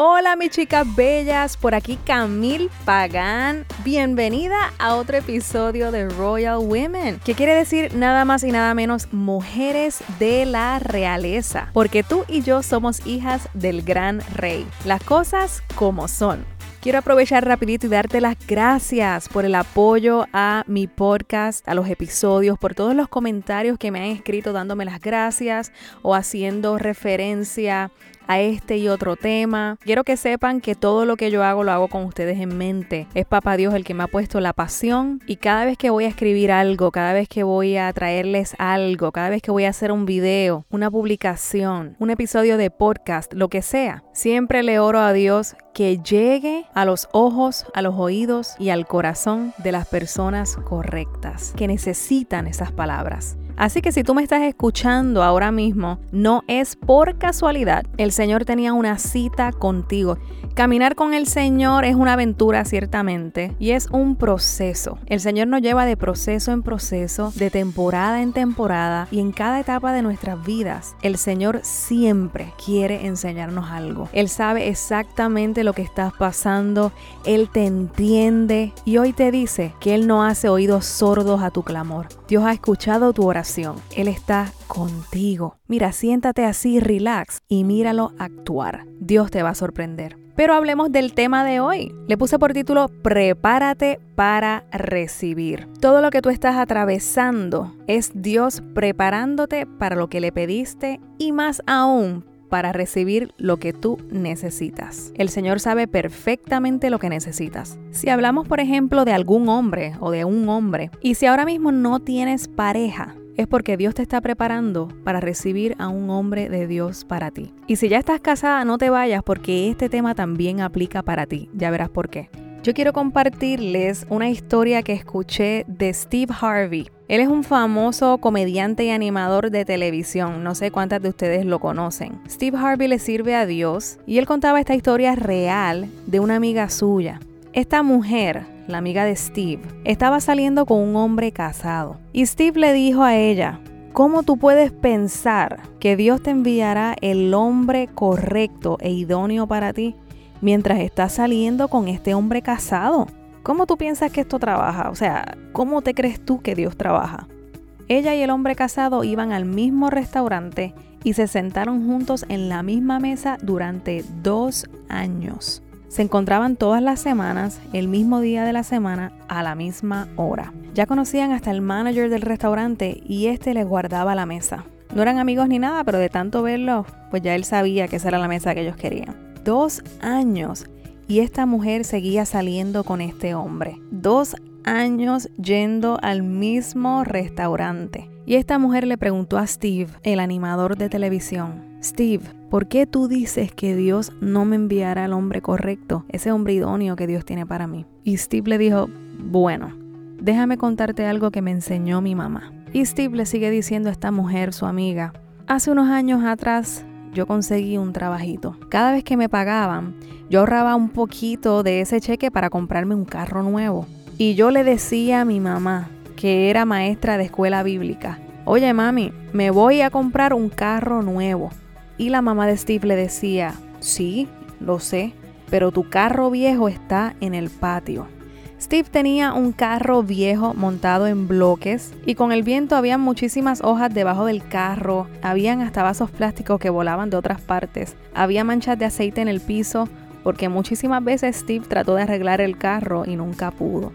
Hola mis chicas bellas, por aquí Camille Pagán. Bienvenida a otro episodio de Royal Women, que quiere decir nada más y nada menos mujeres de la realeza, porque tú y yo somos hijas del gran rey. Las cosas como son. Quiero aprovechar rapidito y darte las gracias por el apoyo a mi podcast, a los episodios, por todos los comentarios que me han escrito dándome las gracias o haciendo referencia a este y otro tema. Quiero que sepan que todo lo que yo hago lo hago con ustedes en mente. Es Papá Dios el que me ha puesto la pasión y cada vez que voy a escribir algo, cada vez que voy a traerles algo, cada vez que voy a hacer un video, una publicación, un episodio de podcast, lo que sea, siempre le oro a Dios que llegue a los ojos, a los oídos y al corazón de las personas correctas que necesitan esas palabras. Así que si tú me estás escuchando ahora mismo, no es por casualidad. El Señor tenía una cita contigo. Caminar con el Señor es una aventura ciertamente y es un proceso. El Señor nos lleva de proceso en proceso, de temporada en temporada y en cada etapa de nuestras vidas. El Señor siempre quiere enseñarnos algo. Él sabe exactamente lo que estás pasando. Él te entiende y hoy te dice que Él no hace oídos sordos a tu clamor. Dios ha escuchado tu oración él está contigo. Mira, siéntate así, relax y míralo actuar. Dios te va a sorprender. Pero hablemos del tema de hoy. Le puse por título Prepárate para recibir. Todo lo que tú estás atravesando es Dios preparándote para lo que le pediste y más aún para recibir lo que tú necesitas. El Señor sabe perfectamente lo que necesitas. Si hablamos, por ejemplo, de algún hombre o de un hombre, y si ahora mismo no tienes pareja, es porque Dios te está preparando para recibir a un hombre de Dios para ti. Y si ya estás casada, no te vayas porque este tema también aplica para ti. Ya verás por qué. Yo quiero compartirles una historia que escuché de Steve Harvey. Él es un famoso comediante y animador de televisión, no sé cuántas de ustedes lo conocen. Steve Harvey le sirve a Dios y él contaba esta historia real de una amiga suya. Esta mujer la amiga de Steve, estaba saliendo con un hombre casado. Y Steve le dijo a ella, ¿cómo tú puedes pensar que Dios te enviará el hombre correcto e idóneo para ti mientras estás saliendo con este hombre casado? ¿Cómo tú piensas que esto trabaja? O sea, ¿cómo te crees tú que Dios trabaja? Ella y el hombre casado iban al mismo restaurante y se sentaron juntos en la misma mesa durante dos años. Se encontraban todas las semanas, el mismo día de la semana, a la misma hora. Ya conocían hasta el manager del restaurante y este les guardaba la mesa. No eran amigos ni nada, pero de tanto verlo, pues ya él sabía que esa era la mesa que ellos querían. Dos años y esta mujer seguía saliendo con este hombre. Dos años yendo al mismo restaurante. Y esta mujer le preguntó a Steve, el animador de televisión, Steve, ¿por qué tú dices que Dios no me enviará al hombre correcto, ese hombre idóneo que Dios tiene para mí? Y Steve le dijo, bueno, déjame contarte algo que me enseñó mi mamá. Y Steve le sigue diciendo a esta mujer, su amiga, hace unos años atrás yo conseguí un trabajito. Cada vez que me pagaban, yo ahorraba un poquito de ese cheque para comprarme un carro nuevo. Y yo le decía a mi mamá, que era maestra de escuela bíblica, oye mami, me voy a comprar un carro nuevo. Y la mamá de Steve le decía, sí, lo sé, pero tu carro viejo está en el patio. Steve tenía un carro viejo montado en bloques y con el viento había muchísimas hojas debajo del carro, habían hasta vasos plásticos que volaban de otras partes, había manchas de aceite en el piso porque muchísimas veces Steve trató de arreglar el carro y nunca pudo.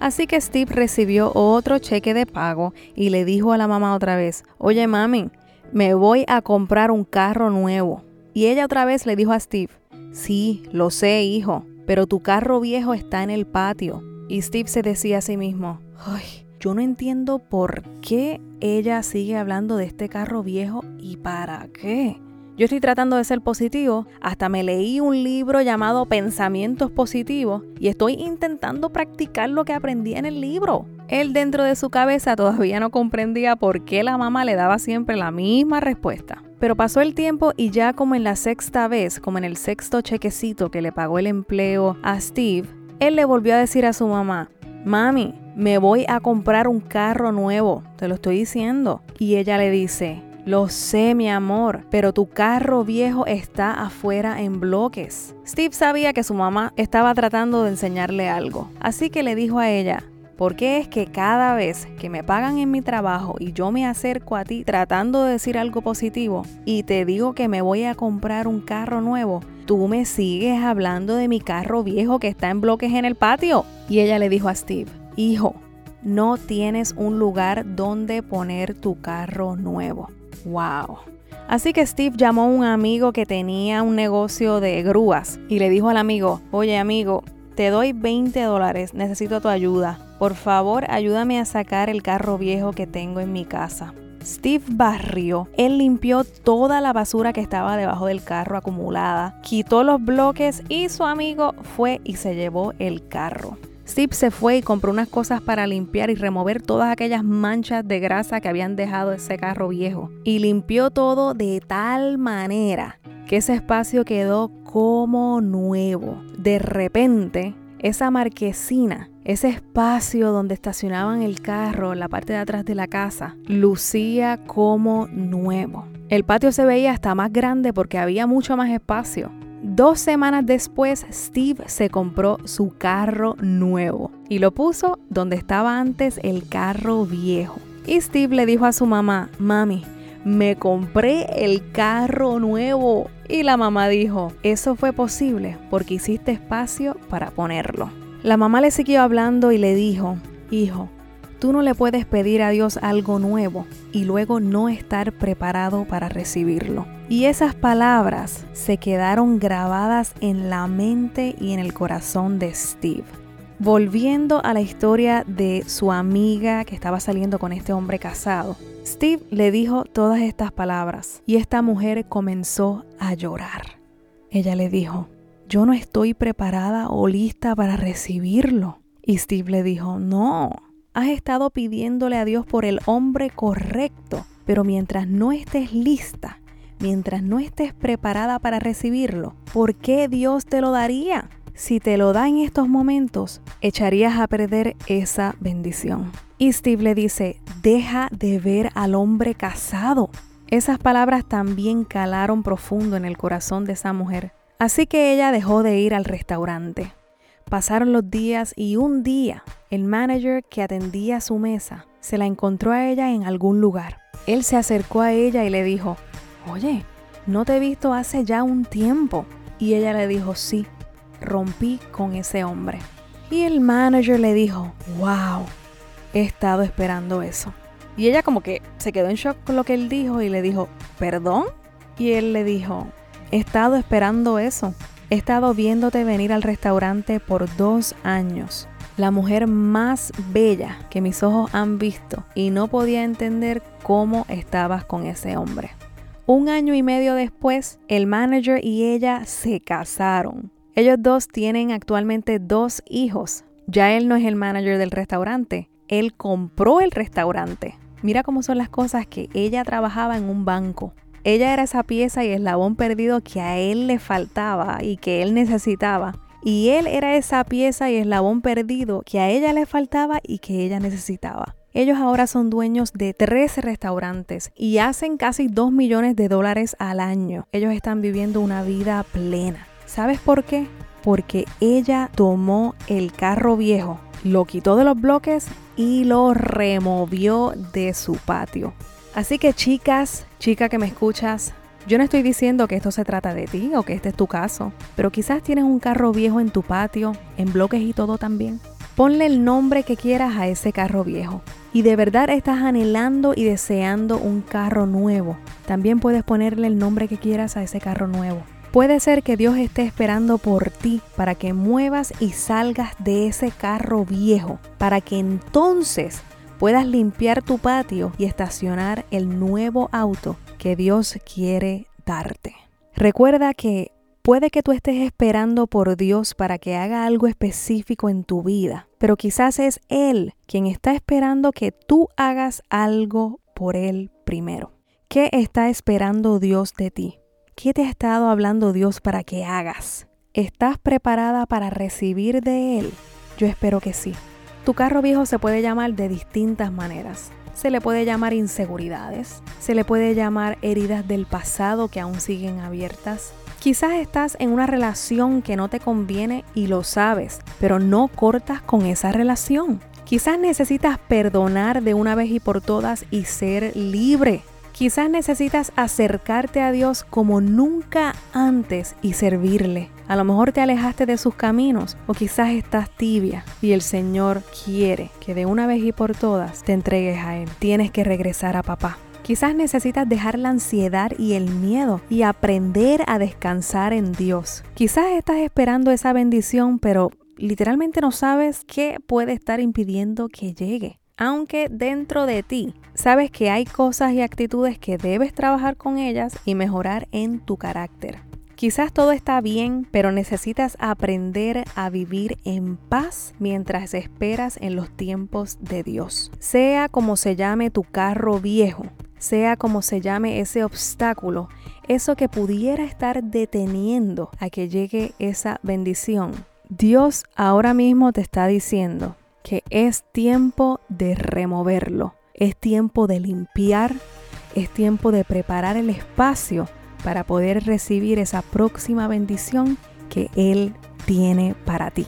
Así que Steve recibió otro cheque de pago y le dijo a la mamá otra vez, oye mami, me voy a comprar un carro nuevo. Y ella otra vez le dijo a Steve, sí, lo sé, hijo, pero tu carro viejo está en el patio. Y Steve se decía a sí mismo, ay, yo no entiendo por qué ella sigue hablando de este carro viejo y para qué. Yo estoy tratando de ser positivo, hasta me leí un libro llamado Pensamientos Positivos y estoy intentando practicar lo que aprendí en el libro. Él dentro de su cabeza todavía no comprendía por qué la mamá le daba siempre la misma respuesta. Pero pasó el tiempo y ya como en la sexta vez, como en el sexto chequecito que le pagó el empleo a Steve, él le volvió a decir a su mamá, mami, me voy a comprar un carro nuevo, te lo estoy diciendo. Y ella le dice, Lo sé, mi amor, pero tu carro viejo está afuera en bloques. Steve sabía que su mamá estaba tratando de enseñarle algo, así que le dijo a ella, ¿Por qué es que cada vez que me pagan en mi trabajo y yo me acerco a ti tratando de decir algo positivo y te digo que me voy a comprar un carro nuevo, tú me sigues hablando de mi carro viejo que está en bloques en el patio? Y ella le dijo a Steve, hijo, no tienes un lugar donde poner tu carro nuevo. ¡Wow! Así que Steve llamó a un amigo que tenía un negocio de grúas y le dijo al amigo, oye amigo, te doy 20 dólares, necesito tu ayuda. Por favor, ayúdame a sacar el carro viejo que tengo en mi casa. Steve barrió. Él limpió toda la basura que estaba debajo del carro acumulada, quitó los bloques y su amigo fue y se llevó el carro. Steve se fue y compró unas cosas para limpiar y remover todas aquellas manchas de grasa que habían dejado ese carro viejo. Y limpió todo de tal manera que ese espacio quedó como nuevo. De repente, esa marquesina, ese espacio donde estacionaban el carro la parte de atrás de la casa, lucía como nuevo. El patio se veía hasta más grande porque había mucho más espacio. Dos semanas después, Steve se compró su carro nuevo y lo puso donde estaba antes el carro viejo. Y Steve le dijo a su mamá, mami, me compré el carro nuevo. Y la mamá dijo, eso fue posible porque hiciste espacio para ponerlo. La mamá le siguió hablando y le dijo, hijo, tú no le puedes pedir a Dios algo nuevo y luego no estar preparado para recibirlo. Y esas palabras se quedaron grabadas en la mente y en el corazón de Steve. Volviendo a la historia de su amiga que estaba saliendo con este hombre casado, Steve le dijo todas estas palabras y esta mujer comenzó a llorar. Ella le dijo, yo no estoy preparada o lista para recibirlo. Y Steve le dijo, no, has estado pidiéndole a Dios por el hombre correcto, pero mientras no estés lista, mientras no estés preparada para recibirlo, ¿por qué Dios te lo daría? Si te lo da en estos momentos, echarías a perder esa bendición. Y Steve le dice, deja de ver al hombre casado. Esas palabras también calaron profundo en el corazón de esa mujer. Así que ella dejó de ir al restaurante. Pasaron los días y un día el manager que atendía su mesa se la encontró a ella en algún lugar. Él se acercó a ella y le dijo, oye, no te he visto hace ya un tiempo. Y ella le dijo, sí, rompí con ese hombre. Y el manager le dijo, wow, he estado esperando eso. Y ella como que se quedó en shock con lo que él dijo y le dijo, ¿perdón? Y él le dijo, he estado esperando eso. He estado viéndote venir al restaurante por dos años. La mujer más bella que mis ojos han visto y no podía entender cómo estabas con ese hombre. Un año y medio después, el manager y ella se casaron. Ellos dos tienen actualmente dos hijos. Ya él no es el manager del restaurante, él compró el restaurante. Mira cómo son las cosas que ella trabajaba en un banco. Ella era esa pieza y eslabón perdido que a él le faltaba y que él necesitaba. Y él era esa pieza y eslabón perdido que a ella le faltaba y que ella necesitaba. Ellos ahora son dueños de tres restaurantes y hacen casi 2 millones de dólares al año. Ellos están viviendo una vida plena. ¿Sabes por qué? Porque ella tomó el carro viejo, lo quitó de los bloques y lo removió de su patio. Así que chicas, chica que me escuchas, yo no estoy diciendo que esto se trata de ti o que este es tu caso, pero quizás tienes un carro viejo en tu patio, en bloques y todo también. Ponle el nombre que quieras a ese carro viejo. Y de verdad estás anhelando y deseando un carro nuevo. También puedes ponerle el nombre que quieras a ese carro nuevo. Puede ser que Dios esté esperando por ti para que muevas y salgas de ese carro viejo, para que entonces puedas limpiar tu patio y estacionar el nuevo auto que Dios quiere darte. Recuerda que puede que tú estés esperando por Dios para que haga algo específico en tu vida, pero quizás es Él quien está esperando que tú hagas algo por Él primero. ¿Qué está esperando Dios de ti? ¿Qué te ha estado hablando Dios para que hagas? ¿Estás preparada para recibir de Él? Yo espero que sí. Tu carro viejo se puede llamar de distintas maneras. Se le puede llamar inseguridades, se le puede llamar heridas del pasado que aún siguen abiertas. Quizás estás en una relación que no te conviene y lo sabes, pero no cortas con esa relación. Quizás necesitas perdonar de una vez y por todas y ser libre. Quizás necesitas acercarte a Dios como nunca antes y servirle. A lo mejor te alejaste de sus caminos o quizás estás tibia y el Señor quiere que de una vez y por todas te entregues a Él. Tienes que regresar a papá. Quizás necesitas dejar la ansiedad y el miedo y aprender a descansar en Dios. Quizás estás esperando esa bendición, pero literalmente no sabes qué puede estar impidiendo que llegue. Aunque dentro de ti sabes que hay cosas y actitudes que debes trabajar con ellas y mejorar en tu carácter. Quizás todo está bien, pero necesitas aprender a vivir en paz mientras esperas en los tiempos de Dios. Sea como se llame tu carro viejo, sea como se llame ese obstáculo, eso que pudiera estar deteniendo a que llegue esa bendición. Dios ahora mismo te está diciendo que es tiempo de removerlo, es tiempo de limpiar, es tiempo de preparar el espacio para poder recibir esa próxima bendición que Él tiene para ti.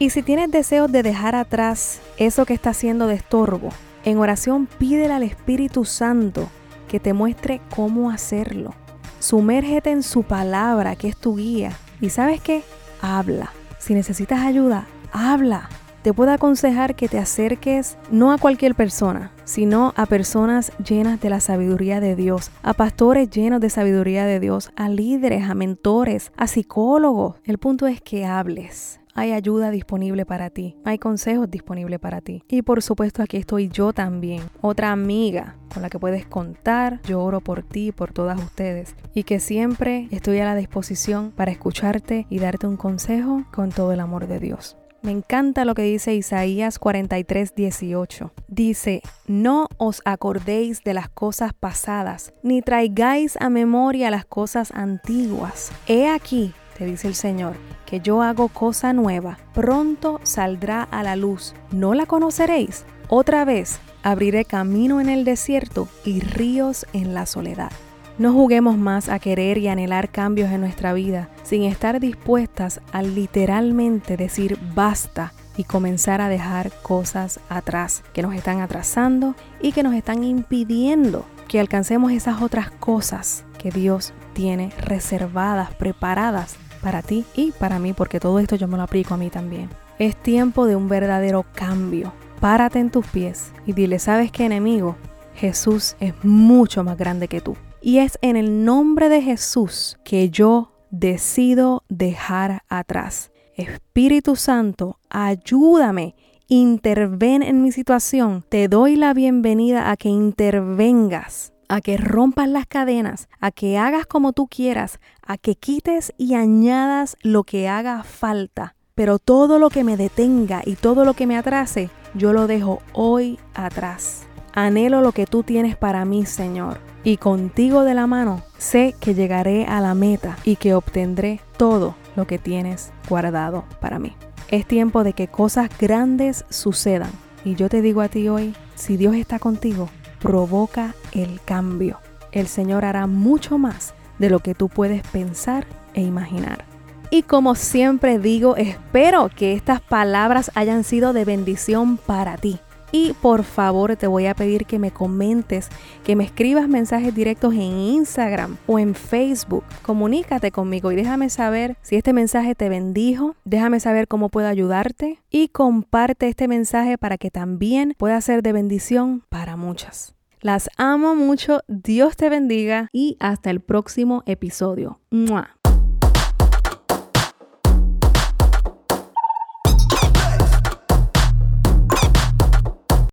Y si tienes deseos de dejar atrás eso que está haciendo de estorbo, en oración pídele al Espíritu Santo que te muestre cómo hacerlo. Sumérgete en su palabra, que es tu guía. Y sabes qué? Habla. Si necesitas ayuda, habla te puedo aconsejar que te acerques no a cualquier persona, sino a personas llenas de la sabiduría de Dios, a pastores llenos de sabiduría de Dios, a líderes, a mentores, a psicólogos. El punto es que hables. Hay ayuda disponible para ti, hay consejos disponibles para ti. Y por supuesto aquí estoy yo también, otra amiga con la que puedes contar. Yo oro por ti y por todas ustedes. Y que siempre estoy a la disposición para escucharte y darte un consejo con todo el amor de Dios. Me encanta lo que dice Isaías 43, 18. Dice, no os acordéis de las cosas pasadas, ni traigáis a memoria las cosas antiguas. He aquí, te dice el Señor, que yo hago cosa nueva, pronto saldrá a la luz. ¿No la conoceréis? Otra vez abriré camino en el desierto y ríos en la soledad. No juguemos más a querer y anhelar cambios en nuestra vida sin estar dispuestas a literalmente decir basta y comenzar a dejar cosas atrás que nos están atrasando y que nos están impidiendo que alcancemos esas otras cosas que Dios tiene reservadas, preparadas para ti y para mí, porque todo esto yo me lo aplico a mí también. Es tiempo de un verdadero cambio. Párate en tus pies y dile, ¿sabes qué enemigo? Jesús es mucho más grande que tú. Y es en el nombre de Jesús que yo decido dejar atrás. Espíritu Santo, ayúdame, interven en mi situación. Te doy la bienvenida a que intervengas, a que rompas las cadenas, a que hagas como tú quieras, a que quites y añadas lo que haga falta. Pero todo lo que me detenga y todo lo que me atrase, yo lo dejo hoy atrás. Anhelo lo que tú tienes para mí, Señor y contigo de la mano sé que llegaré a la meta y que obtendré todo lo que tienes guardado para mí. Es tiempo de que cosas grandes sucedan. Y yo te digo a ti hoy, si Dios está contigo, provoca el cambio. El Señor hará mucho más de lo que tú puedes pensar e imaginar. Y como siempre digo, espero que estas palabras hayan sido de bendición para ti. Y por favor te voy a pedir que me comentes, que me escribas mensajes directos en Instagram o en Facebook. Comunícate conmigo y déjame saber si este mensaje te bendijo, déjame saber cómo puedo ayudarte y comparte este mensaje para que también pueda ser de bendición para muchas. Las amo mucho, Dios te bendiga y hasta el próximo episodio. ¡Mua!